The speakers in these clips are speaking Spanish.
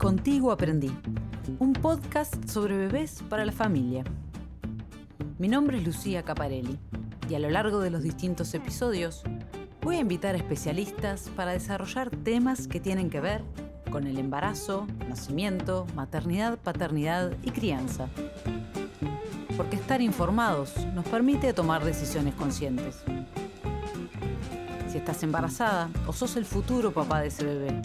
Contigo Aprendí, un podcast sobre bebés para la familia. Mi nombre es Lucía Caparelli y a lo largo de los distintos episodios voy a invitar a especialistas para desarrollar temas que tienen que ver con el embarazo, nacimiento, maternidad, paternidad y crianza. Porque estar informados nos permite tomar decisiones conscientes. Si estás embarazada o sos el futuro papá de ese bebé,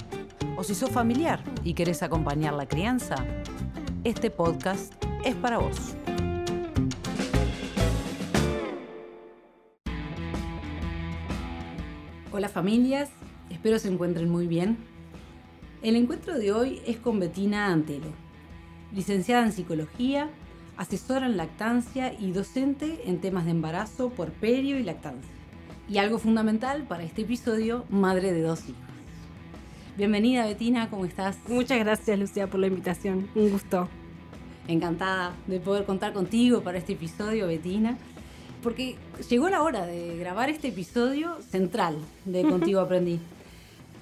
o si sos familiar y querés acompañar la crianza, este podcast es para vos. Hola familias, espero se encuentren muy bien. El encuentro de hoy es con Betina Antelo, licenciada en psicología, asesora en lactancia y docente en temas de embarazo, puerperio y lactancia. Y algo fundamental para este episodio, madre de dos hijos. Bienvenida Betina, ¿cómo estás? Muchas gracias Lucía por la invitación, un gusto. Encantada de poder contar contigo para este episodio, Betina, porque llegó la hora de grabar este episodio central de Contigo Aprendí,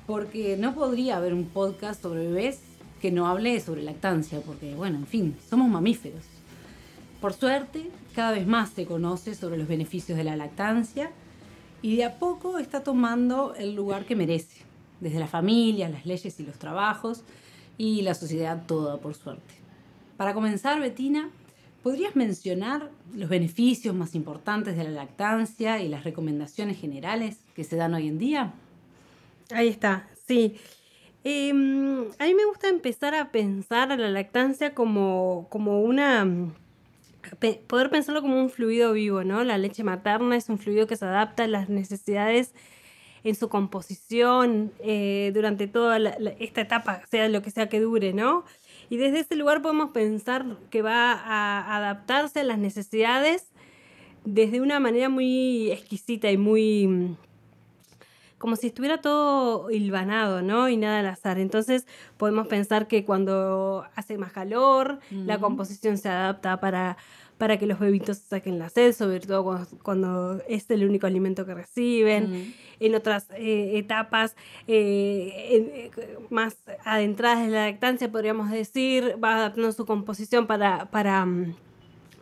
porque no podría haber un podcast sobre bebés que no hable sobre lactancia, porque bueno, en fin, somos mamíferos. Por suerte, cada vez más se conoce sobre los beneficios de la lactancia y de a poco está tomando el lugar que merece desde la familia, las leyes y los trabajos y la sociedad toda, por suerte. Para comenzar, Betina, ¿podrías mencionar los beneficios más importantes de la lactancia y las recomendaciones generales que se dan hoy en día? Ahí está, sí. Em, a mí me gusta empezar a pensar a la lactancia como, como una... poder pensarlo como un fluido vivo, ¿no? La leche materna es un fluido que se adapta a las necesidades en su composición eh, durante toda esta etapa, sea lo que sea que dure, ¿no? Y desde ese lugar podemos pensar que va a adaptarse a las necesidades desde una manera muy exquisita y muy como si estuviera todo hilvanado, ¿no? Y nada al azar. Entonces podemos pensar que cuando hace más calor, la composición se adapta para para que los bebitos saquen la sed, sobre todo cuando, es el único alimento que reciben. En otras eh, etapas eh, eh, más adentradas en la lactancia, podríamos decir, va adaptando su composición para, para mm,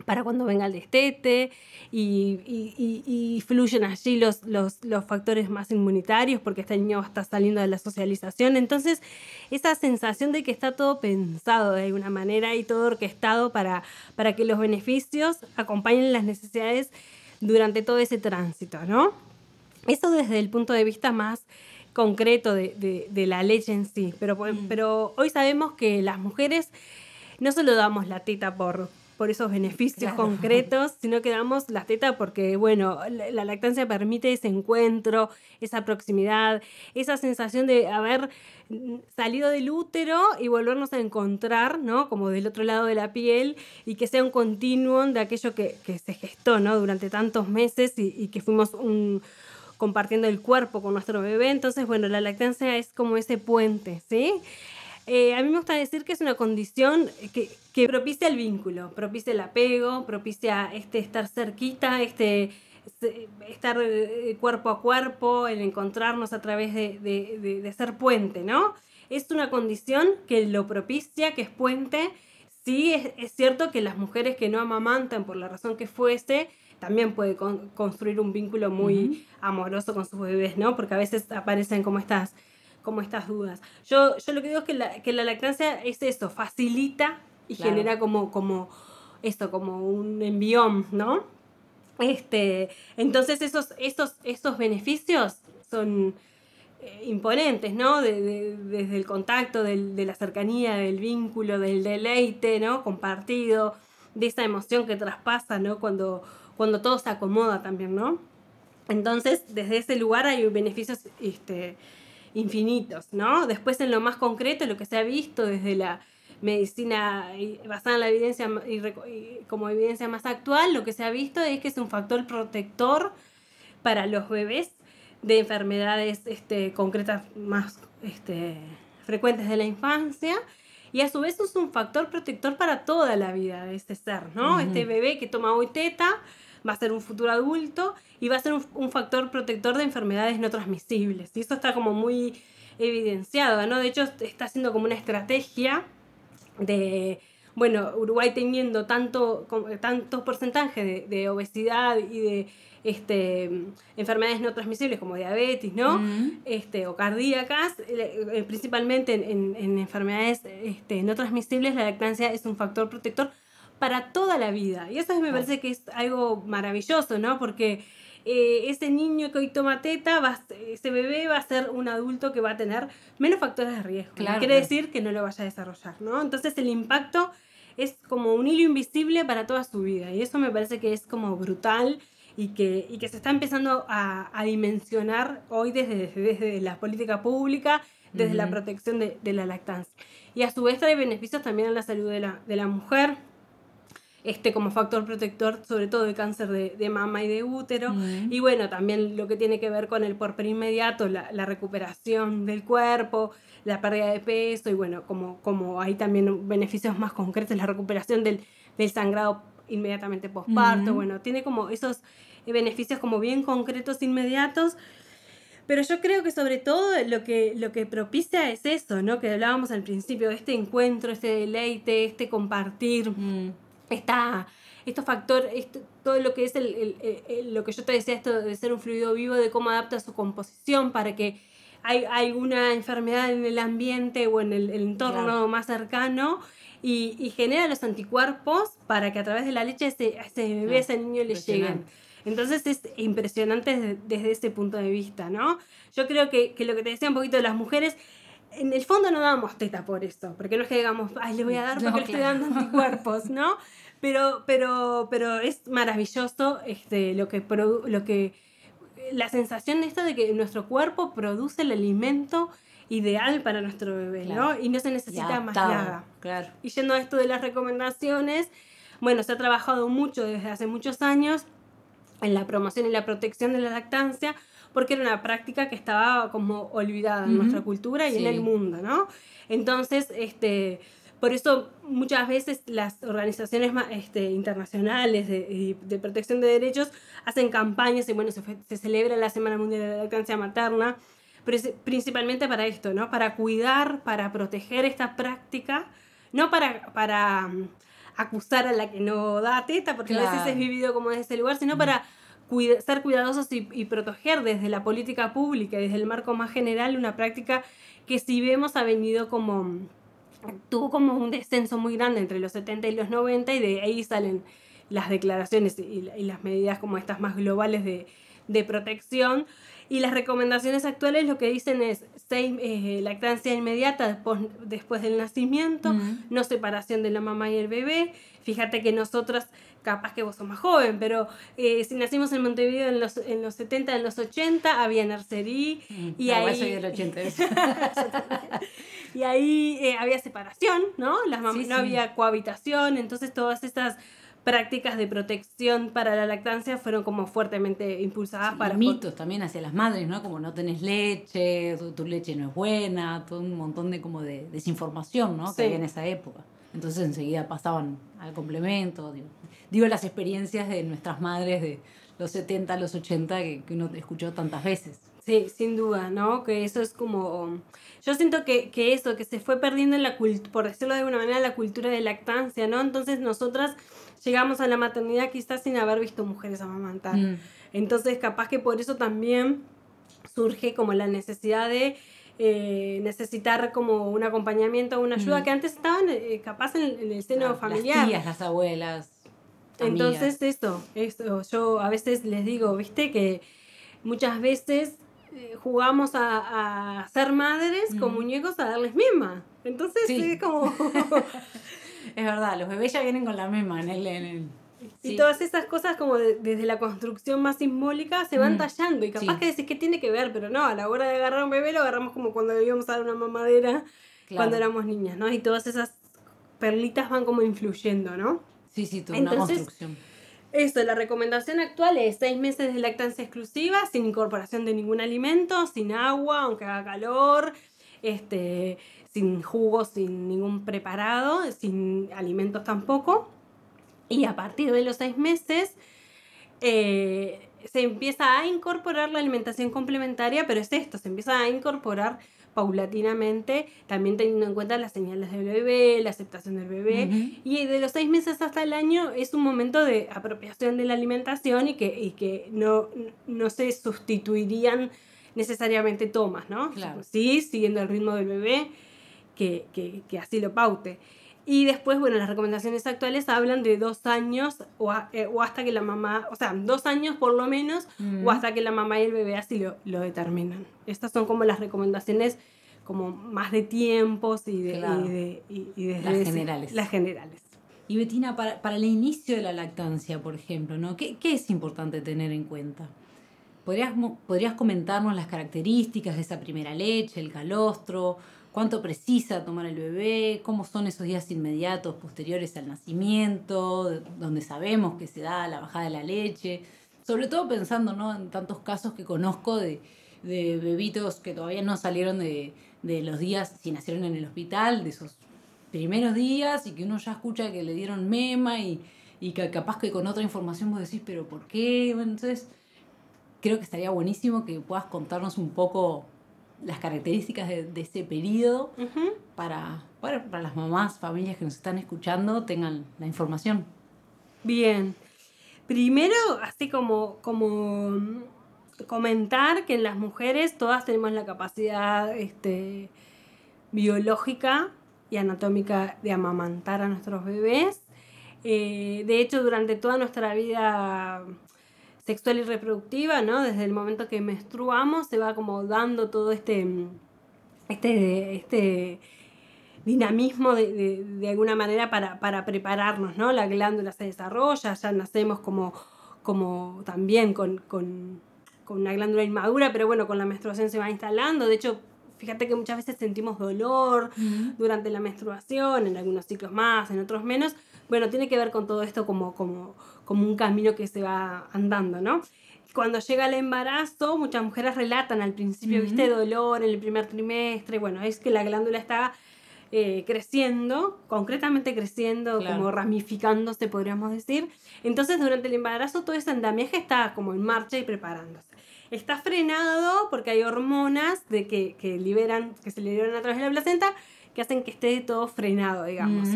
para cuando venga el destete y, fluyen allí los, los, factores más inmunitarios porque este niño está saliendo de la socialización. Entonces, esa sensación de que está todo pensado de alguna manera y todo orquestado para, para que los beneficios acompañen las necesidades durante todo ese tránsito, ¿no? Eso desde el punto de vista más concreto de, la leche en sí. Pero, mm. pero hoy sabemos que las mujeres no solo damos la teta por, por esos beneficios concretos, sino que damos la teta porque, bueno, la, lactancia permite ese encuentro, esa proximidad, esa sensación de haber salido del útero y volvernos a encontrar, ¿no? Como del otro lado de la piel y que sea un continuum de aquello que, se gestó, ¿no? Durante tantos meses y, y que fuimos un compartiendo el cuerpo con nuestro bebé. Entonces, bueno, la lactancia es como ese puente, ¿sí? Eh, a mí me gusta decir que es una condición que, que propicia el vínculo, propicia el apego, propicia este estar cerquita, este estar eh, cuerpo a cuerpo, el encontrarnos a través de, de, ser puente, ¿no? Es una condición que lo propicia, que es puente. Sí, es, cierto que las mujeres que no amamantan por la razón que fuese, también puede construir un vínculo muy amoroso con sus bebés, ¿no? Porque a veces aparecen como estas como estas dudas. Yo, yo lo que digo es que la, que la lactancia es eso, facilita y genera como, como esto, como un envión, ¿no? Este, entonces esos, esos, esos beneficios son eh, imponentes, ¿no? desde el contacto, de la cercanía, del vínculo, del deleite, ¿no? Compartido, de esa emoción que traspasa, ¿no? Cuando, cuando todo se acomoda también, ¿no? Entonces, desde ese lugar hay beneficios este, infinitos, ¿no? Después en lo más concreto, lo que se ha visto desde la medicina basada en la evidencia y, como evidencia más actual, lo que se ha visto es que es un factor protector para los bebés de enfermedades este, concretas más este, frecuentes de la infancia y a su vez es un factor protector para toda la vida de este ser, ¿no? Este bebé que toma hoy teta va a ser un futuro adulto y va a ser un, factor protector de enfermedades no transmisibles. Y eso está como muy, evidenciado, ¿no? De hecho, está haciendo como una estrategia de, bueno, Uruguay teniendo tanto, tantos porcentajes de, obesidad y de este, enfermedades no transmisibles como diabetes, ¿no? este, o cardíacas, eh, principalmente en, en, enfermedades este, no transmisibles, la lactancia es un factor protector para toda la vida. Y eso me parece que es algo maravilloso, ¿no? Porque eh, ese niño que hoy toma teta, va, ese bebé va a ser un adulto que va a tener menos factores de riesgo. quiere decir que no lo vaya a desarrollar, ¿no? Entonces el impacto es como un hilo invisible para toda su vida y eso me parece que es como brutal y que, y que se está empezando a, a dimensionar hoy desde, desde, la política pública, desde la protección de, de, la lactancia. Y a su vez trae beneficios también a la salud de la, de la mujer, este, como factor protector, sobre todo de cáncer de, mama y de útero. Y bueno, también lo que tiene que ver con el porper inmediato, la, la, recuperación del cuerpo, la pérdida de peso y bueno, como, como hay también beneficios más concretos, la recuperación del, del sangrado inmediatamente posparto. Bueno, tiene como esos beneficios como bien concretos, inmediatos. Pero yo creo que sobre todo lo que, lo que propicia es eso, ¿no? Que hablábamos al principio, este encuentro, este deleite, este compartir está estos factores, todo lo que es el, lo que yo te decía, esto de ser un fluido vivo, de cómo adapta su composición para que hay alguna enfermedad en el ambiente o en el, entorno más cercano y, genera los anticuerpos para que a través de la leche ese, ese bebé, ese niño le lleguen. Entonces es impresionante desde, ese punto de vista, ¿no? Yo creo que, que, lo que te decía un poquito de las mujeres, en el fondo no damos teta por eso, porque no es que digamos, ay, le voy a dar porque le estoy dando anticuerpos, ¿no? Pero, pero, pero es maravilloso este, lo, que lo que. La sensación de esto de que nuestro cuerpo produce el alimento ideal para nuestro bebé, ¿no? Y no se necesita más nada. Claro. Y yendo a esto de las recomendaciones, bueno, se ha trabajado mucho desde hace muchos años en la promoción y la protección de la lactancia, porque era una práctica que estaba como olvidada en nuestra cultura y en el mundo, ¿no? Entonces, este por eso muchas veces las organizaciones este, internacionales de, protección de derechos hacen campañas y bueno, se, se, celebra la Semana Mundial de la Lactancia Materna, principalmente para esto, ¿no? Para cuidar, para proteger esta práctica, no para, para mm, acusar a la que no da teta, porque a veces es vivido como desde ese lugar, sino para ser cuidadosos y, y, proteger desde la política pública, desde el marco más general, una práctica que si vemos ha venido como tuvo como un descenso muy grande entre los 70 y los 90 y de ahí salen las declaraciones y, las medidas como estas más globales de, de, protección. Y las recomendaciones actuales lo que dicen es seis, eh, lactancia inmediata después, después del nacimiento, no separación de la mamá y el bebé. Fíjate que nosotras capaz que vos sos más joven, pero eh, si nacimos en Montevideo en los, en los 70, en los 80, había nursery mm, y ahí... Soy del 80. y ahí eh, había separación, ¿no? Las no había cohabitación, entonces todas estas prácticas de protección para la lactancia fueron como fuertemente impulsadas para... mitos también hacia las madres, ¿no? Como no tenés leche, tu, leche no es buena, todo un montón de como de desinformación, ¿no? Que había en esa época. Entonces enseguida pasaban al complemento. Digo, las experiencias de nuestras madres de los 70, los 80 que, que uno escuchó tantas veces. Sí, sin duda, ¿no? Que eso es como... Yo siento que, que eso, que se fue perdiendo en la cultura, por decirlo de alguna manera, la cultura de lactancia, ¿no? Entonces nosotras llegamos a la maternidad quizás sin haber visto mujeres amamantar. Mm. Entonces capaz que por eso también surge como la necesidad de eh, necesitar como un acompañamiento una ayuda mm. que antes estaban eh, capaz en, el seno familiar. Las tías, las abuelas. Entonces esto, esto, yo a veces les digo, viste, que muchas veces eh, jugamos a, a, ser madres con muñecos a darles mima. Entonces es como... es verdad, los bebés ya vienen con la mima en el... En el y todas esas cosas como desde la construcción más simbólica se van mm, tallando y capaz que decís que tiene que ver, pero no, a la hora de agarrar un bebé lo agarramos como cuando íbamos a dar una mamadera cuando éramos niñas, ¿no? Y todas esas perlitas van como influyendo, ¿no? Sí, sí, toda una construcción. Esto, la recomendación actual es seis meses de lactancia exclusiva, sin incorporación de ningún alimento, sin agua, aunque haga calor, este, sin jugos, sin ningún preparado, sin alimentos tampoco. Y a partir de los seis meses eh, se empieza a incorporar la alimentación complementaria, pero es esto, se empieza a incorporar paulatinamente, también teniendo en cuenta las señales del bebé, la aceptación del bebé. Y de los seis meses hasta el año es un momento de apropiación de la alimentación y que, y que no, no se sustituirían necesariamente tomas, ¿no? Claro. Sí, siguiendo el ritmo del bebé, que, que, que así lo paute. Y después, bueno, las recomendaciones actuales hablan de dos años o, eh, o, hasta que la mamá, o sea, dos años por lo menos, o hasta que la mamá y el bebé así lo, lo, determinan. Estas son como las recomendaciones como más de tiempos y de, y de, y, de las generales. Las generales. Y Betina, para, para, el inicio de la lactancia, por ejemplo, ¿no? ¿Qué, ¿Qué, es importante tener en cuenta? ¿Podrías, ¿Podrías comentarnos las características de esa primera leche, el calostro? Cuánto precisa tomar el bebé, cómo son esos días inmediatos posteriores al nacimiento, donde sabemos que se da la bajada de la leche, sobre todo pensando ¿no? en tantos casos que conozco de, bebitos que todavía no salieron de, los días, si nacieron en el hospital, de esos primeros días y que uno ya escucha que le dieron mema y, que capaz que con otra información vos decís, pero ¿por qué? Entonces creo que estaría buenísimo que puedas contarnos un poco las características de, de ese periodo uh -huh. para, para, para, las mamás, familias que nos están escuchando tengan la información. Bien. Primero, así como, como comentar que en las mujeres todas tenemos la capacidad este, biológica y anatómica de amamantar a nuestros bebés. Eh, de hecho, durante toda nuestra vida sexual y reproductiva, ¿no? Desde el momento que menstruamos se va como dando todo este, este, este dinamismo de, de, de alguna manera para, para, prepararnos, ¿no? La glándula se desarrolla, ya nacemos como, como también con, con, con una glándula inmadura, pero bueno, con la menstruación se va instalando, de hecho fíjate que muchas veces sentimos dolor uh -huh. durante la menstruación, en algunos ciclos más, en otros menos. Bueno, tiene que ver con todo esto como, como, como un camino que se va andando, ¿no? Cuando llega el embarazo, muchas mujeres relatan al principio, uh -huh. viste, dolor en el primer trimestre. Bueno, es que la glándula está eh, creciendo, concretamente creciendo, claro. como ramificándose, podríamos decir. Entonces, durante el embarazo, todo ese andamiaje está como en marcha y preparándose está frenado porque hay hormonas de que, que, liberan, que se liberan a través de la placenta que hacen que esté todo frenado, digamos.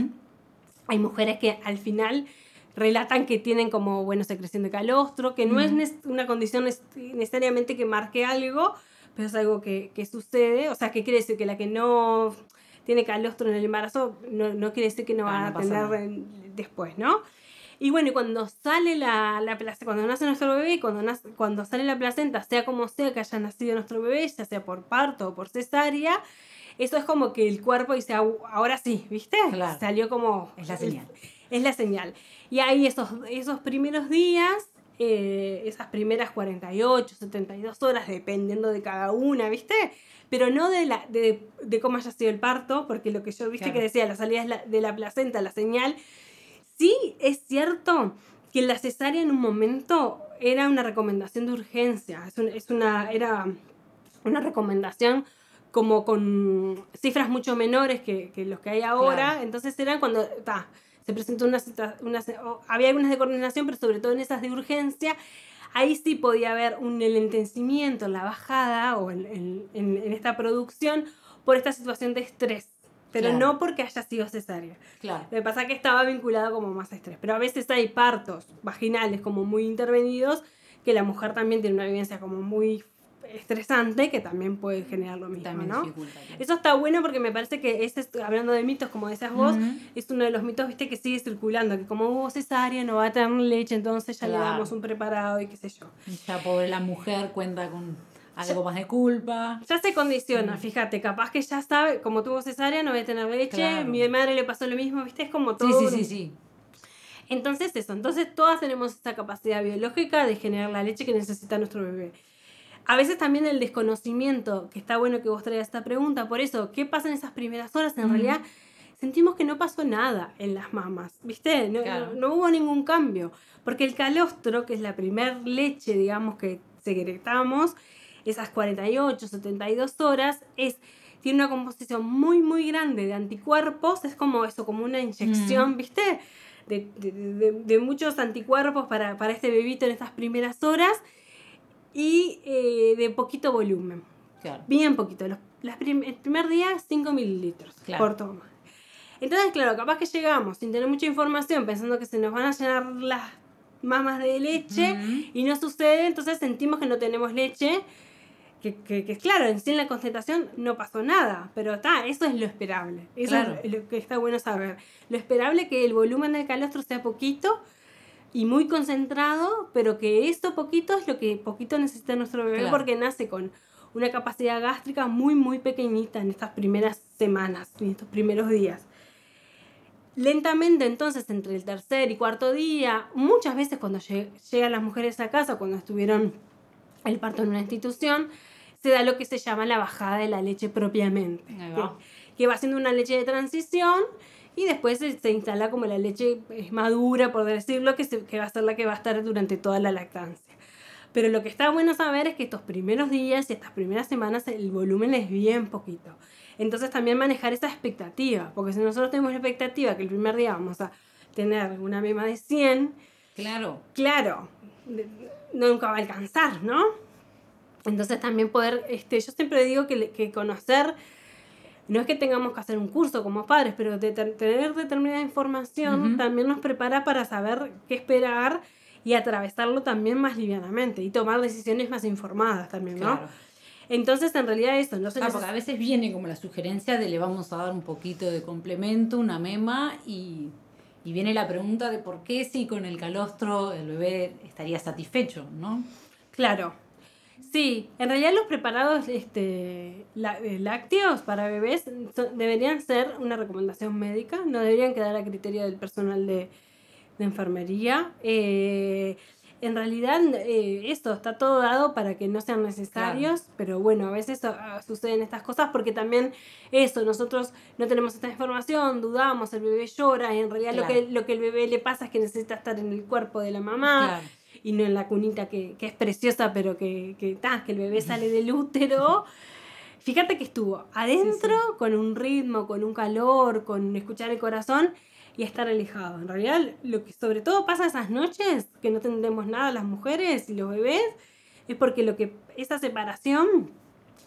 Hay mujeres que al final relatan que tienen como, bueno, secreción de calostro, que no mm es una condición necesariamente que marque algo, pero es algo que, que sucede. O sea, que quiere decir que la que no tiene calostro en el embarazo no, no quiere decir que no ah, va no a tener después, ¿no? Y bueno, cuando sale la, la placenta, cuando nace nuestro bebé, cuando, nace, cuando sale la placenta, sea como sea que haya nacido nuestro bebé, ya sea por parto o por cesárea, eso es como que el cuerpo dice, ahora sí, ¿viste? Claro. Salió como... Es la señal. Es, es la señal. Y ahí esos, esos primeros días, eh, esas primeras 48, 72 horas, dependiendo de cada una, ¿viste? Pero no de, la, de, de cómo haya sido el parto, porque lo que yo, ¿viste? Claro. Que decía, la salida de la placenta, la señal sí es cierto que la cesárea en un momento era una recomendación de urgencia, es, un, es una, era una recomendación como con cifras mucho menores que, que los que hay ahora, claro. entonces eran cuando ta, se presentó una, una, había algunas de coordinación, pero sobre todo en esas de urgencia, ahí sí podía haber un enlentecimiento en la bajada o en, en, en, en esta producción por esta situación de estrés pero claro. no porque haya sido cesárea. Claro. Lo que pasa es que estaba vinculado como más a estrés. Pero a veces hay partos vaginales como muy intervenidos que la mujer también tiene una vivencia como muy estresante que también puede generar lo mismo, también ¿no? Eso está bueno porque me parece que ese, hablando de mitos, como decías vos, uh -huh. es uno de los mitos, viste, que sigue circulando, que como hubo cesárea no va a tener leche, entonces ya claro. le damos un preparado y qué sé yo. Ya pobre la mujer cuenta con algo más de culpa. Ya se condiciona, mm. fíjate, capaz que ya sabe, como tuvo cesárea, no voy a tener leche, claro. mi madre le pasó lo mismo, viste, es como todo. Sí, sí, sí, sí. Entonces eso, entonces todas tenemos esta capacidad biológica de generar la leche que necesita nuestro bebé. A veces también el desconocimiento, que está bueno que vos traigas esta pregunta, por eso, ¿qué pasa en esas primeras horas? En mm. realidad sentimos que no pasó nada en las mamas, ¿viste? No, claro. no, no, hubo ningún cambio, porque el calostro, que es la primer leche, digamos, que secretamos, esas 48, 72 horas, es, tiene una composición muy, muy grande de anticuerpos, es como eso, como una inyección, mm. ¿viste? De, de, de, de, muchos anticuerpos para, para este bebito en estas primeras horas y eh, de poquito volumen. Claro. Bien poquito. Los, el primer día 5 mililitros por toma. Entonces, claro, capaz que llegamos sin tener mucha información, pensando que se nos van a llenar las mamas de leche y no sucede, entonces sentimos que no tenemos leche. Que, que, claro, en sí en la concentración no pasó nada, pero está, eso es lo esperable. Eso es lo que está bueno saber. Lo esperable es que el volumen del calostro sea poquito y muy concentrado, pero que esto poquito es lo que poquito necesita nuestro bebé porque nace con una capacidad gástrica muy, muy pequeñita en estas primeras semanas, en estos primeros días. Lentamente entonces entre el tercer y cuarto día, muchas veces cuando llegan las mujeres a casa, cuando estuvieron el parto en una institución, se da lo que se llama la bajada de la leche propiamente, que, va siendo una leche de transición y después se, instala como la leche madura, por decirlo, que, que va a ser la que va a estar durante toda la lactancia. Pero lo que está bueno saber es que estos primeros días y estas primeras semanas el volumen es bien poquito. Entonces también manejar esa expectativa, porque si nosotros tenemos la expectativa que el primer día vamos a tener una mema de 100, claro, claro, nunca va a alcanzar, ¿no? Entonces también poder, este, yo siempre digo que, que conocer, no es que tengamos que hacer un curso como padres, pero de tener determinada información también nos prepara para saber qué esperar y atravesarlo también más livianamente y tomar decisiones más informadas también, ¿no? Entonces, en realidad eso, no sé. Ah, porque a veces viene como la sugerencia de le vamos a dar un poquito de complemento, una mema, y, y viene la pregunta de por qué si con el calostro el bebé estaría satisfecho, ¿no? Claro. Sí, en realidad los preparados este, eh, lácteos para bebés deberían ser una recomendación médica, no deberían quedar a criterio del personal de, de enfermería. Eh, en realidad eh, esto está todo dado para que no sean necesarios, pero bueno, a veces ah, suceden estas cosas porque también eso, nosotros no tenemos esta información, dudamos, el bebé llora y en realidad lo, que, lo que el bebé le pasa es que necesita estar en el cuerpo de la mamá. Y no en la cunita que, que es preciosa, pero que, que, que el bebé sale del útero. Fíjate que estuvo adentro con un ritmo, con un calor, con escuchar el corazón y estar alejado. En realidad, lo que sobre todo pasa esas noches, que no tendremos nada las mujeres y los bebés, es porque lo que esa separación,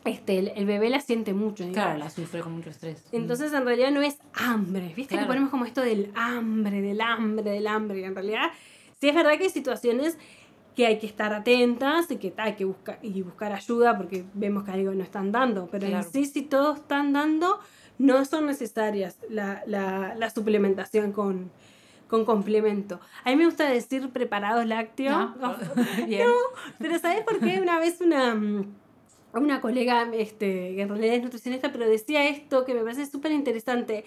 este, el, bebé la siente mucho. Claro, la sufre con mucho estrés. Entonces, en realidad no es hambre. ¿Viste que ponemos como esto del hambre, del hambre, del hambre? Y en realidad, sí es verdad que hay situaciones que hay que estar atentas y que hay que buscar y buscar ayuda porque vemos que algo no están dando. Pero en sí, si todos están dando, no son necesarias la, la, suplementación con, con complemento. A mí me gusta decir preparados lácteos. No, pero ¿sabes por qué? Una vez una, una colega, este, que en realidad es nutricionista, pero decía esto que me parece súper interesante.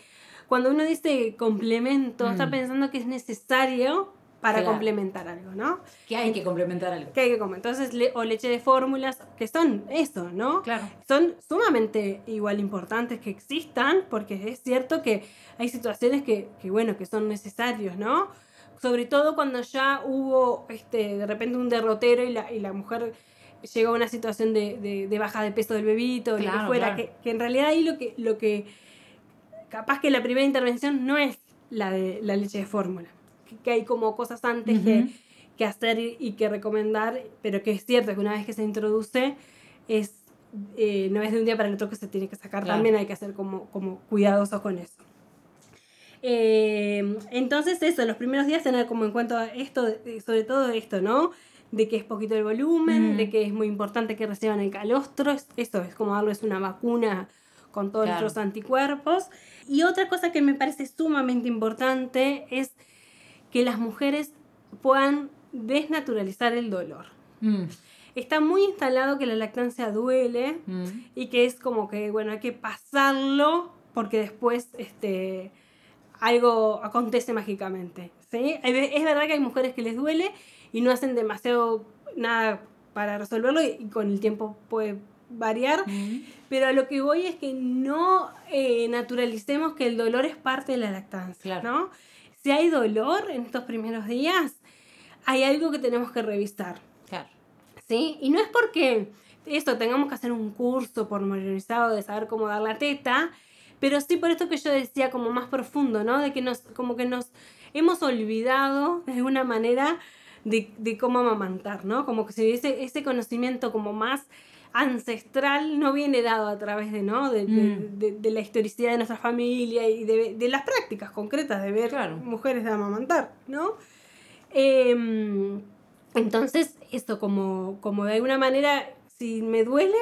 Cuando uno dice complemento, está mm. pensando que es necesario para complementar algo, ¿no? Que hay que complementar algo. Que hay que complementar. Entonces, o leche de fórmulas, que son eso, ¿no? Claro. Son sumamente igual importantes que existan, porque es cierto que hay situaciones que, que bueno, que son necesarios, ¿no? Sobre todo cuando ya hubo este, de repente un derrotero y la, y la mujer llegó a una situación de, de, baja de peso del bebito, lo que fuera, que, que, en realidad ahí lo que, lo que, capaz que la primera intervención no es la de la leche de fórmula que hay como cosas antes que, que, hacer y, que recomendar, pero que es cierto que una vez que se introduce, es, eh, no es de un día para el otro que se tiene que sacar, también hay que ser como, como cuidadosos con eso. Eh, entonces eso, los primeros días tener como en cuenta esto, sobre todo esto, ¿no? De que es poquito el volumen, de que es muy importante que reciban el calostro, eso es como darles una vacuna con todos los anticuerpos. Y otra cosa que me parece sumamente importante es que las mujeres puedan desnaturalizar el dolor. Mm. Está muy instalado que la lactancia duele mm. y que es como que, bueno, hay que pasarlo porque después este, algo acontece mágicamente. ¿sí? Es verdad que hay mujeres que les duele y no hacen demasiado nada para resolverlo y, con el tiempo puede variar, mm. pero a lo que voy es que no eh, naturalicemos que el dolor es parte de la lactancia, ¿no? Si hay dolor en estos primeros días, hay algo que tenemos que revisar. Claro. ¿Sí? Y no es porque esto tengamos que hacer un curso pormenorizado de saber cómo dar la teta, pero sí por esto que yo decía como más profundo, ¿no? De que nos, como que nos hemos olvidado de alguna manera de, de cómo amamantar, ¿no? Como que se ese, ese conocimiento como más ancestral no viene dado a través de, ¿no? de, Mm. de- de la historicidad de nuestra familia y de, de las prácticas concretas de ver Claro. mujeres de amamantar, ¿no? Em, entonces, esto como, como de alguna manera, si me duele,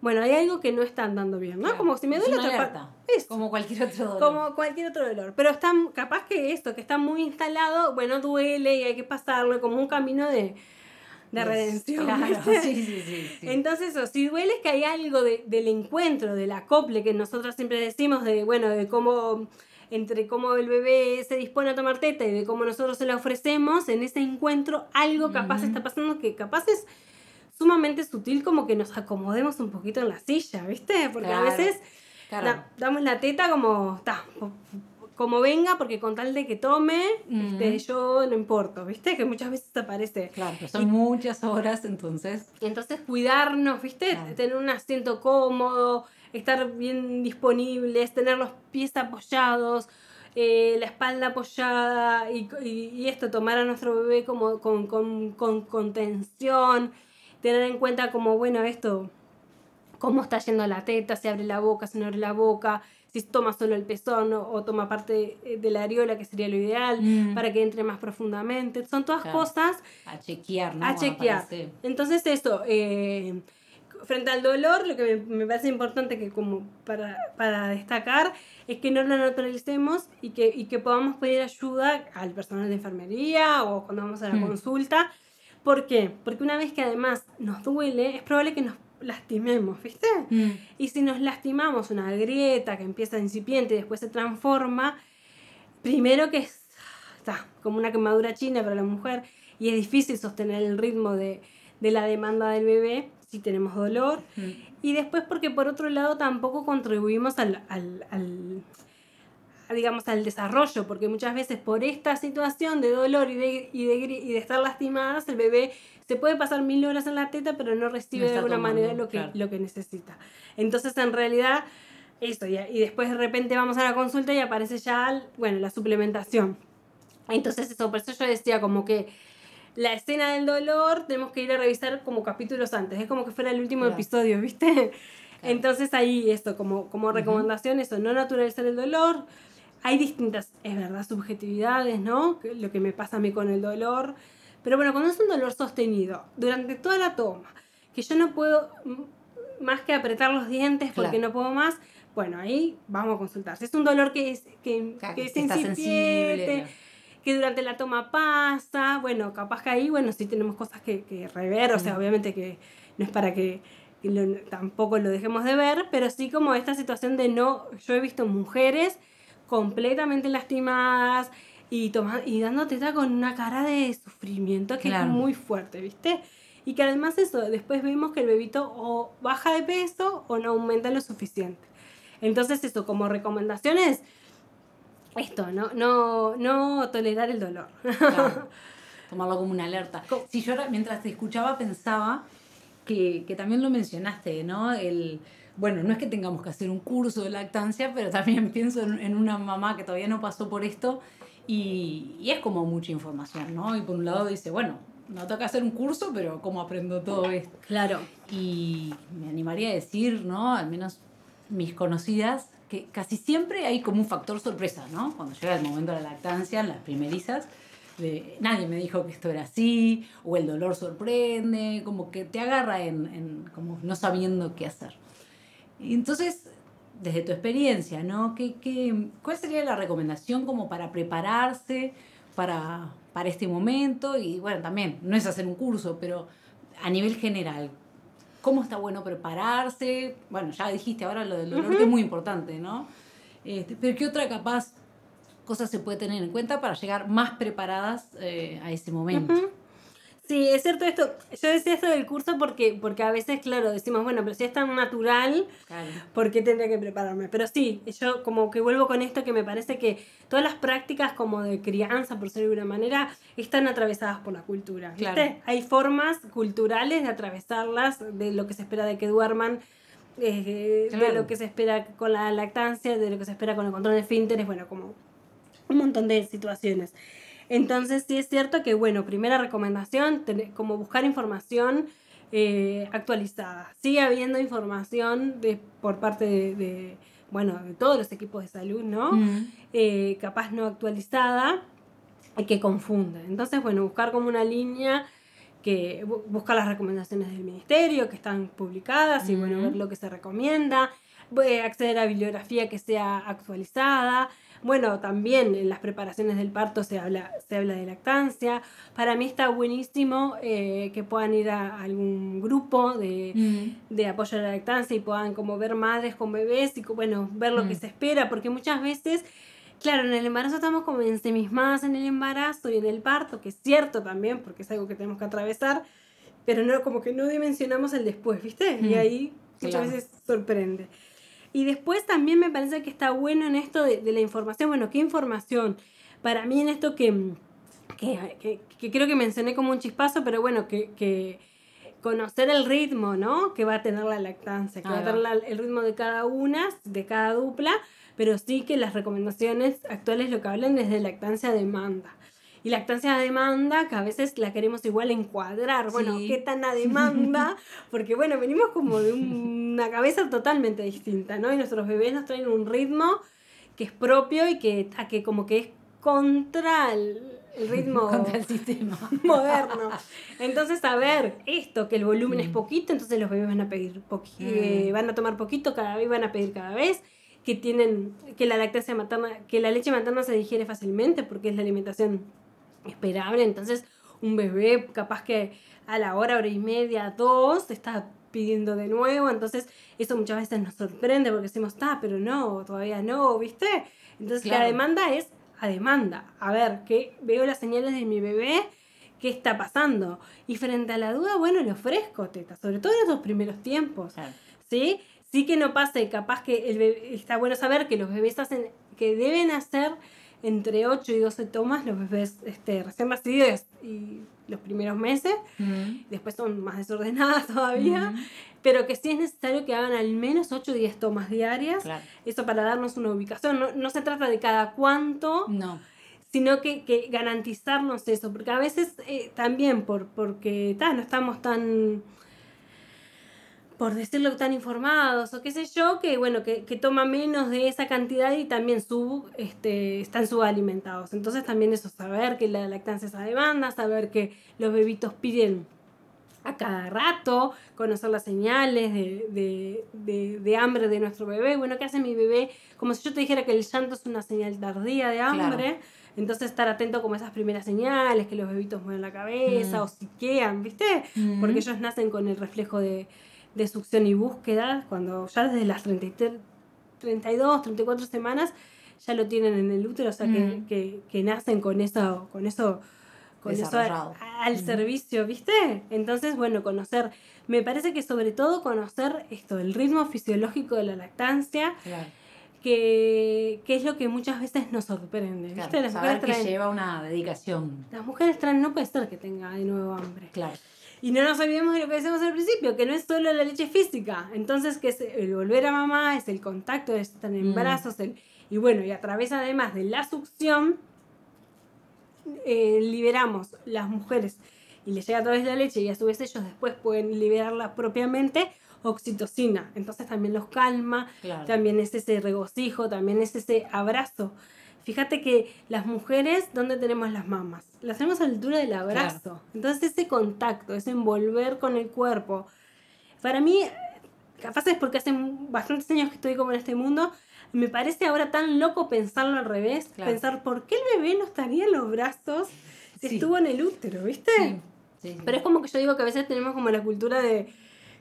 bueno, hay algo que no está andando bien, ¿no? Claro. Como si me duele otra pa- alerta, Eso. Como cualquier otro dolor. Como cualquier otro dolor. Pero está, capaz que esto, que está muy instalado, bueno, duele y hay que pasarlo como un camino de, de redención. Claro, sí, sí, sí. Entonces, si duele es que hay algo de- del encuentro, del acople que nosotros siempre decimos, de, bueno, de cómo, entre cómo el bebé se dispone a tomar teta y de cómo nosotros se la ofrecemos, en ese encuentro algo capaz está pasando que capaz es sumamente sutil como que nos acomodemos un poquito en la silla, ¿viste? Porque a veces Claro. da- damos la teta como, ta, como venga, porque con tal de que tome, este, yo no importo, ¿viste? Que muchas veces aparece. Claro, pero son muchas horas, entonces. Entonces cuidarnos, ¿viste? Claro. Tener un asiento cómodo, estar bien disponibles, tener los pies apoyados, eh, la espalda apoyada y, y- y esto, tomar a nuestro bebé como con, con, con, con tensión, tener en cuenta como, bueno, esto, cómo está yendo la teta, si abre la boca, si no abre la boca, si toma solo el pezón o, o toma parte eh, de la areola, que sería lo ideal, Mm. para que entre más profundamente. Son todas Claro. cosas A chequear, ¿no? a chequear. Entonces eso, eh, frente al dolor, lo que me, me parece importante que como para, para destacar es que no lo naturalicemos y que, y que podamos pedir ayuda al personal de enfermería o cuando vamos a la Mm. consulta. ¿Por qué? Porque una vez que además nos duele, es probable que nos lastimemos, ¿viste? Mm. Y si nos lastimamos una grieta que empieza incipiente y después se transforma, primero que es está, como una quemadura china para la mujer y es difícil sostener el ritmo de, de la demanda del bebé si tenemos dolor. Mm. Y después porque por otro lado tampoco contribuimos al, al, al- a, digamos, al desarrollo, porque muchas veces por esta situación de dolor y de, y de, y de estar lastimadas, el bebé se puede pasar mil horas en la teta, pero no recibe No de alguna tomando, manera lo que, claro. lo que necesita. Entonces, en realidad, eso, y, y después de repente vamos a la consulta y aparece ya, bueno, la suplementación. Entonces, eso, por eso yo decía como que la escena del dolor tenemos que ir a revisar como capítulos antes, es como que fuera el último Claro. episodio, ¿viste? Entonces ahí esto, como, como recomendación, eso, no naturalizar el dolor. Hay distintas, es verdad, subjetividades, ¿no? Lo que me pasa a mí con el dolor. Pero bueno, cuando es un dolor sostenido, durante toda la toma, que yo no puedo más que apretar los dientes porque Claro. no puedo más, bueno, ahí vamos a consultar. Si es un dolor que es, que, Claro, que es incipiente, sensible. que durante la toma pasa, bueno, capaz que ahí, bueno, sí tenemos cosas que, que rever, o sea, obviamente que no es para que, que lo- tampoco lo dejemos de ver, pero sí como esta situación de no, yo he visto mujeres completamente lastimadas y, toma, y dando teta con una cara de sufrimiento que Claro. es muy fuerte, ¿viste? Y que además eso, después vemos que el bebito o baja de peso o no aumenta lo suficiente. Entonces eso, como recomendaciones, esto, no, no, no tolerar el dolor. Claro. Tomarlo como una alerta. Si yo ahora, mientras te escuchaba, pensaba que, que también lo mencionaste, ¿no? El, bueno, no es que tengamos que hacer un curso de lactancia, pero también pienso en, en una mamá que todavía no pasó por esto y, y es como mucha información, ¿no? Y por un lado dice, bueno, no toca hacer un curso, pero ¿cómo aprendo todo esto? Claro. Y me animaría a decir, ¿no? Al menos mis conocidas, que casi siempre hay como un factor sorpresa, ¿no? Cuando llega el momento de la lactancia, las primerizas, de, nadie me dijo que esto era así, o el dolor sorprende, como que te agarra en, en como no sabiendo qué hacer. Y entonces, desde tu experiencia, ¿no? ¿Qué, qué, cuál sería la recomendación como para prepararse para, para este momento? Y bueno, también, no es hacer un curso, pero a nivel general, ¿cómo está bueno prepararse? Bueno, ya dijiste ahora lo del dolor, que es muy importante, ¿no? Este, pero ¿qué otra capaz cosa se puede tener en cuenta para llegar más preparadas eh, a ese momento? Sí, es cierto esto. Yo decía esto del curso porque, porque a veces, claro, decimos, bueno, pero si es tan natural, Claro. ¿por qué tendría que prepararme? Pero sí, yo como que vuelvo con esto que me parece que todas las prácticas como de crianza, por decirlo de alguna manera, están atravesadas por la cultura. ¿viste? Claro. Hay formas culturales de atravesarlas, de lo que se espera de que duerman, eh, de lo que se espera con la lactancia, de lo que se espera con el control de esfínteres, bueno, como un montón de situaciones. Entonces sí es cierto que, bueno, primera recomendación, como buscar información eh, actualizada. Sigue habiendo información de, por parte de, bueno, de todos los equipos de salud, ¿no? Eh, capaz no actualizada, que confunde. Entonces, bueno, buscar como una línea que busca las recomendaciones del ministerio que están publicadas y bueno, ver lo que se recomienda, acceder a bibliografía que sea actualizada. Bueno, también en las preparaciones del parto se habla, se habla de lactancia. Para mí está buenísimo eh, que puedan ir a algún grupo de, de, apoyo a la lactancia y puedan como ver madres con bebés y bueno, ver lo que se espera, porque muchas veces Claro, en el embarazo estamos como ensimismadas en el embarazo y en el parto, que es cierto también, porque es algo que tenemos que atravesar, pero no como que no dimensionamos el después, ¿viste? Y mm, ahí muchas veces sorprende. Y después también me parece que está bueno en esto de, la información. Bueno, ¿qué información? Para mí en esto que, que, que, creo que mencioné como un chispazo, pero bueno, que, que conocer el ritmo, ¿no? Que va a tener la lactancia, que va a tener el ritmo de cada una, de cada dupla, pero sí que las recomendaciones actuales lo que hablan es de lactancia demanda. Y lactancia a demanda, que a veces la queremos igual encuadrar. Bueno, ¿qué tan a demanda? Porque bueno, venimos como de una cabeza totalmente distinta, ¿no? Y nuestros bebés nos traen un ritmo que es propio y que, a que como que es contra el, ritmo contra el sistema moderno. Entonces, a ver, esto, que el volumen es mm. poquito, entonces los bebés van a pedir mm. eh, van a tomar poquito cada vez, van a pedir cada vez que tienen, que la lactancia materna, que la leche materna se digiere fácilmente porque es la alimentación esperable. Entonces, un bebé capaz que a la hora, hora y media, dos, está pidiendo de nuevo. Entonces, eso muchas veces nos sorprende porque decimos, está, pero no, todavía no, ¿viste? Entonces, la demanda es a demanda. A ver, que veo las señales de mi bebé, qué está pasando. Y frente a la duda, bueno, le ofrezco teta, sobre todo en esos primeros tiempos. ¿Sí? Sí que no pase, capaz que el está bueno saber que los bebés hacen, que deben hacer entre 8 y 12 tomas los bebés este, recién nacidos y los primeros meses, después son más desordenadas todavía, pero que sí es necesario que hagan al menos 8 o 10 tomas diarias, eso para darnos una ubicación, no, se trata de cada cuánto, no. sino que, que garantizarnos eso, porque a veces eh, también por, porque no estamos tan por decirlo tan informados o qué sé yo, que bueno, que, que toma menos de esa cantidad y también sub, este, están subalimentados. Entonces también eso, saber que la lactancia es a demanda, saber que los bebitos piden a cada rato, conocer las señales de, de, de, hambre de nuestro bebé. Bueno, ¿qué hace mi bebé? Como si yo te dijera que el llanto es una señal tardía de hambre. Entonces estar atento como esas primeras señales, que los bebitos mueven la cabeza mm. o siquean, ¿viste? Mm. Porque ellos nacen con el reflejo de, de succión y búsqueda, cuando ya desde las 33, 32, 34 semanas ya lo tienen en el útero, o sea, que, que, nacen con eso, con eso, con eso al, servicio, ¿viste? Entonces, bueno, conocer, me parece que sobre todo conocer esto, el ritmo fisiológico de la lactancia. Que, que, es lo que muchas veces nos sorprende. ¿viste? Las mujeres traen, que lleva una dedicación. Las mujeres traen, no puede ser que tenga de nuevo hambre. Claro. Y no nos olvidemos de lo que decíamos al principio, que no es solo la leche física. Entonces, que es el volver a mamá, es el contacto, estar en mm. brazos. y bueno, y a través además de la succión, eh, liberamos las mujeres y les llega a través de la leche y a su vez ellos después pueden liberarla propiamente oxitocina. Entonces también los calma, también es ese regocijo, también es ese abrazo. Fíjate que las mujeres, ¿dónde tenemos las mamas? Las tenemos a la altura del abrazo. Entonces ese contacto, ese envolver con el cuerpo. Para mí, capaz es porque hace bastantes años que estoy como en este mundo, me parece ahora tan loco pensarlo al revés. Pensar, ¿por qué el bebé no estaría en los brazos si estuvo en el útero, viste? Pero es como que yo digo que a veces tenemos como la cultura de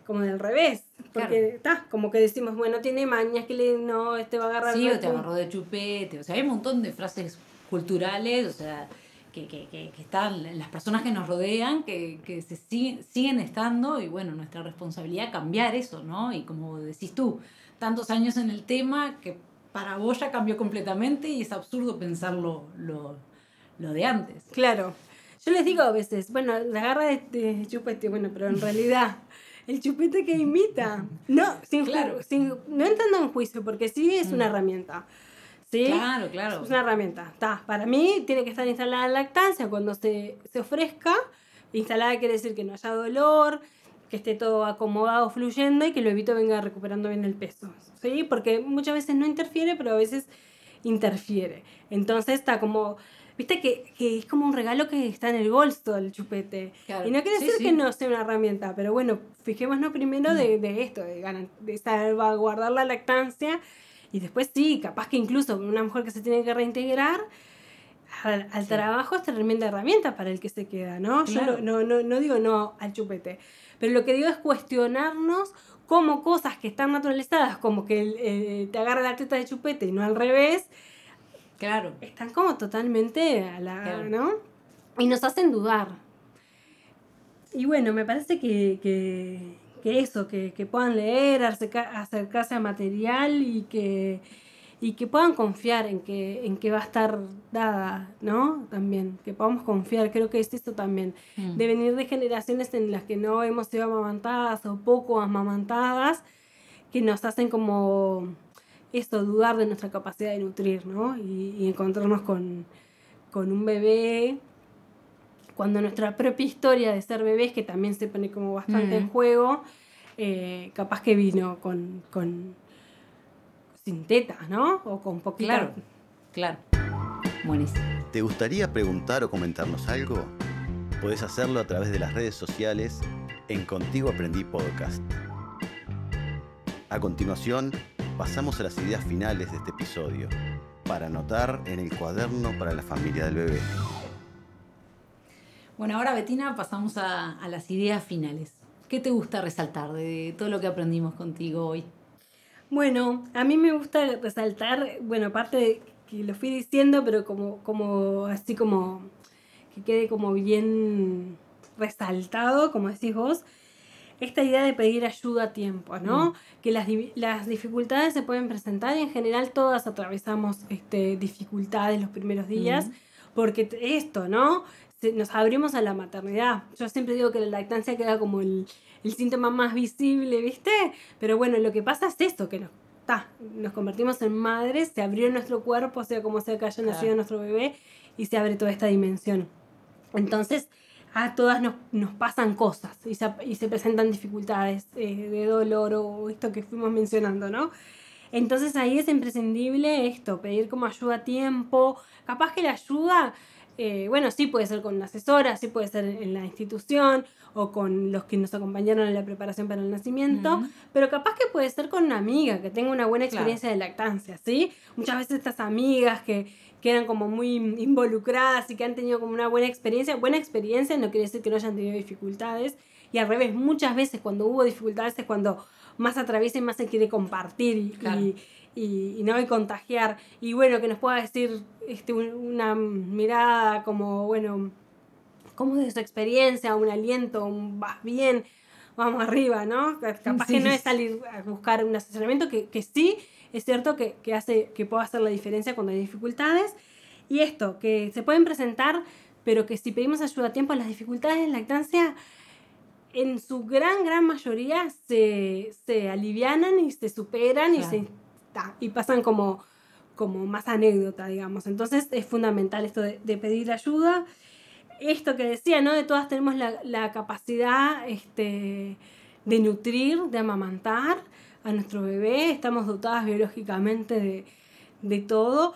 como del revés. Porque está, como que decimos, bueno, tiene mañas, que le, no, este va a agarrar. Sí, o te agarró de chupete. O sea, hay un montón de frases culturales, o sea, que, que, que, están, las personas que nos rodean, que, que se siguen, siguen estando, y bueno, nuestra responsabilidad cambiar eso, ¿no? Y como decís tú, tantos años en el tema que para vos ya cambió completamente y es absurdo pensarlo lo, lo de antes. Claro. Yo les digo a veces, bueno, la agarra de, de chupete, bueno, pero en realidad el chupete que imita. No, sin, claro. sin, no entrando en juicio, porque sí es una mm. herramienta. ¿Sí? Claro, claro. Es una herramienta. Está. Para mí tiene que estar instalada la lactancia cuando se, se ofrezca. Instalada quiere decir que no haya dolor, que esté todo acomodado, fluyendo y que el bebito venga recuperando bien el peso. ¿Sí? Porque muchas veces no interfiere, pero a veces interfiere. Entonces está como Viste que, que, es como un regalo que está en el bolso el chupete. Y no quiere decir que no sea una herramienta, pero bueno, fijémonos primero de, de, esto, de, de salvaguardar la lactancia. Y después sí, capaz que incluso una mujer que se tiene que reintegrar al, trabajo es tremenda herramienta para el que se queda, ¿no? Yo no, no, no, digo no al chupete, pero lo que digo es cuestionarnos cómo cosas que están naturalizadas, como que te agarra la teta de chupete y no al revés, Claro. Están como totalmente a la, ¿no? Y nos hacen dudar. Y bueno, me parece que, que, que eso, que, que, puedan leer, acercarse a material y que, y que puedan confiar en que, en que va a estar dada, ¿no? También, que podamos confiar, creo que es esto también, mm. de venir de generaciones en las que no hemos sido amamantadas o poco amamantadas, que nos hacen como esto, dudar de nuestra capacidad de nutrir, ¿no? Y, encontrarnos con, un bebé, cuando nuestra propia historia de ser bebés, que también se pone como bastante en mm. juego, eh, capaz que vino con, con sin tetas, ¿no? O con poquito. Claro, claro. Buenísimo. ¿Te gustaría preguntar o comentarnos algo? Puedes hacerlo a través de las redes sociales en Contigo Aprendí Podcast. A continuación, pasamos a las ideas finales de este episodio, para anotar en el cuaderno para la familia del bebé. Bueno, ahora Betina pasamos a, las ideas finales. ¿Qué te gusta resaltar de todo lo que aprendimos contigo hoy? Bueno, a mí me gusta resaltar, bueno, aparte de que lo fui diciendo, pero como, como así como que quede como bien resaltado, como decís vos, esta idea de pedir ayuda a tiempo, ¿no? Mm. Que las, las, dificultades se pueden presentar y en general todas atravesamos este, dificultades los primeros días, mm. porque esto, ¿no? nos abrimos a la maternidad. Yo siempre digo que la lactancia queda como el, el síntoma más visible, ¿viste? Pero bueno, lo que pasa es esto, que nos, nos convertimos en madres, se abrió nuestro cuerpo, sea como sea que haya nacido nuestro bebé, y se abre toda esta dimensión. Entonces, a todas nos, nos pasan cosas y se, y se presentan dificultades eh, de dolor o esto que fuimos mencionando, ¿no? Entonces ahí es imprescindible esto, pedir como ayuda a tiempo. Capaz que la ayuda, eh, bueno, sí puede ser con una asesora, sí puede ser en la institución o con los que nos acompañaron en la preparación para el nacimiento, pero capaz que puede ser con una amiga que tenga una buena experiencia de lactancia, ¿sí? Muchas veces estas amigas que, que eran como muy involucradas y que han tenido como una buena experiencia. Buena experiencia no quiere decir que no hayan tenido dificultades. Y al revés, muchas veces cuando hubo dificultades es cuando más atraviesa y más se quiere compartir y, y, y, no y contagiar. Y bueno, que nos pueda decir este, una mirada como, bueno, como de su experiencia, un aliento, un vas bien, vamos arriba, ¿no? Capaz que no es salir a buscar un asesoramiento, que, que sí, es cierto que, que, hace, que puede hacer la diferencia cuando hay dificultades. Y esto, que se pueden presentar, pero que si pedimos ayuda a tiempo, las dificultades de lactancia en su gran, gran mayoría se, se alivianan y se superan y, se, y pasan como, como más anécdota, digamos. Entonces es fundamental esto de, de pedir ayuda. Esto que decía, ¿no? De todas tenemos la, la capacidad este, de nutrir, de amamantar a nuestro bebé, estamos dotadas biológicamente de, de todo.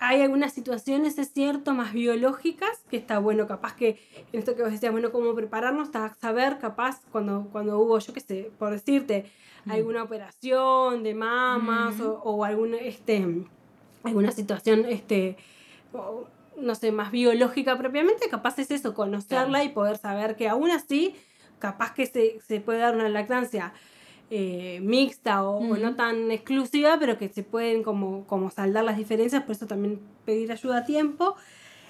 Hay algunas situaciones, es cierto, más biológicas, que está bueno, capaz que en esto que vos decías, bueno, cómo prepararnos, saber, capaz, cuando, cuando hubo, yo qué sé, por decirte, mm. alguna operación de mamas o, o, alguna, este, alguna situación, este, no sé, más biológica propiamente, capaz es eso, conocerla y poder saber que aún así, capaz que se, se puede dar una lactancia eh, mixta o, no tan exclusiva, pero que se pueden como, como saldar las diferencias, por eso también pedir ayuda a tiempo.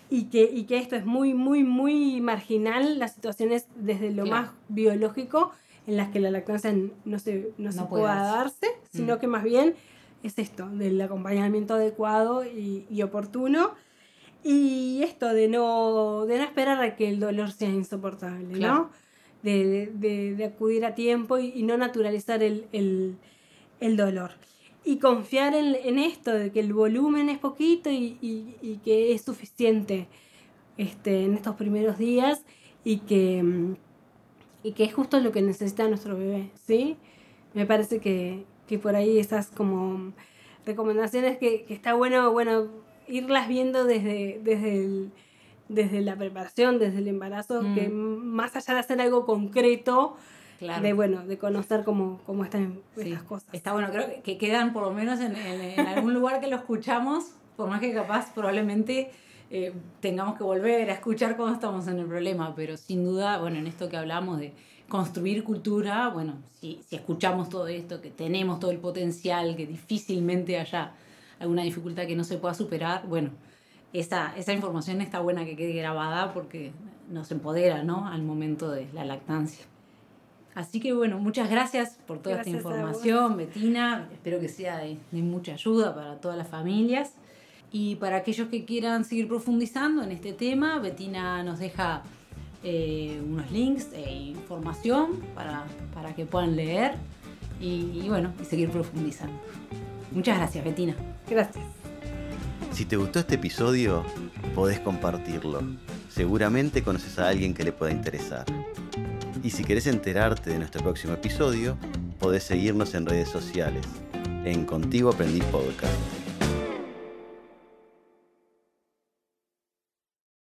Y que, y que esto es muy, muy, muy marginal, las situaciones desde lo más biológico en las que la lactancia no se, no, se pueda darse, sino mm. que más bien es esto, del acompañamiento adecuado y, y, oportuno. Y esto de no, de no esperar a que el dolor sea insoportable, ¿no? De, acudir a tiempo y, no naturalizar el, dolor. Y confiar en, esto, de que el volumen es poquito y, que es suficiente este, en estos primeros días y que, y que es justo lo que necesita nuestro bebé, ¿sí? Me parece que, que por ahí esas como recomendaciones que, que, está bueno, bueno, irlas viendo desde, desde, el, desde la preparación, desde el embarazo, que Mm. más allá de hacer algo concreto, Claro. de bueno, de conocer cómo, cómo están Sí, estas cosas. Está bueno, creo que- que quedan por lo menos en, en- en algún lugar que lo escuchamos, por más que capaz probablemente eh, tengamos que volver a escuchar cuando estamos en el problema, pero sin duda, bueno, en esto que hablamos de construir cultura, bueno, si, si escuchamos todo esto, que tenemos todo el potencial, que difícilmente haya alguna dificultad que no se pueda superar, bueno, esa, esa información está buena que quede grabada porque nos empodera, ¿no? Al momento de la lactancia. Así que bueno, muchas gracias por toda Gracias esta información, Betina. Espero que sea de, de mucha ayuda para todas las familias. Y para aquellos que quieran seguir profundizando en este tema, Betina nos deja eh, unos links e información para, para que puedan leer y, y bueno, y seguir profundizando. Muchas gracias, Betina. Gracias. Si te gustó este episodio, podés compartirlo. Seguramente conoces a alguien que le pueda interesar. Y si querés enterarte de nuestro próximo episodio, podés seguirnos en redes sociales, en Contigo Aprendí Podcast.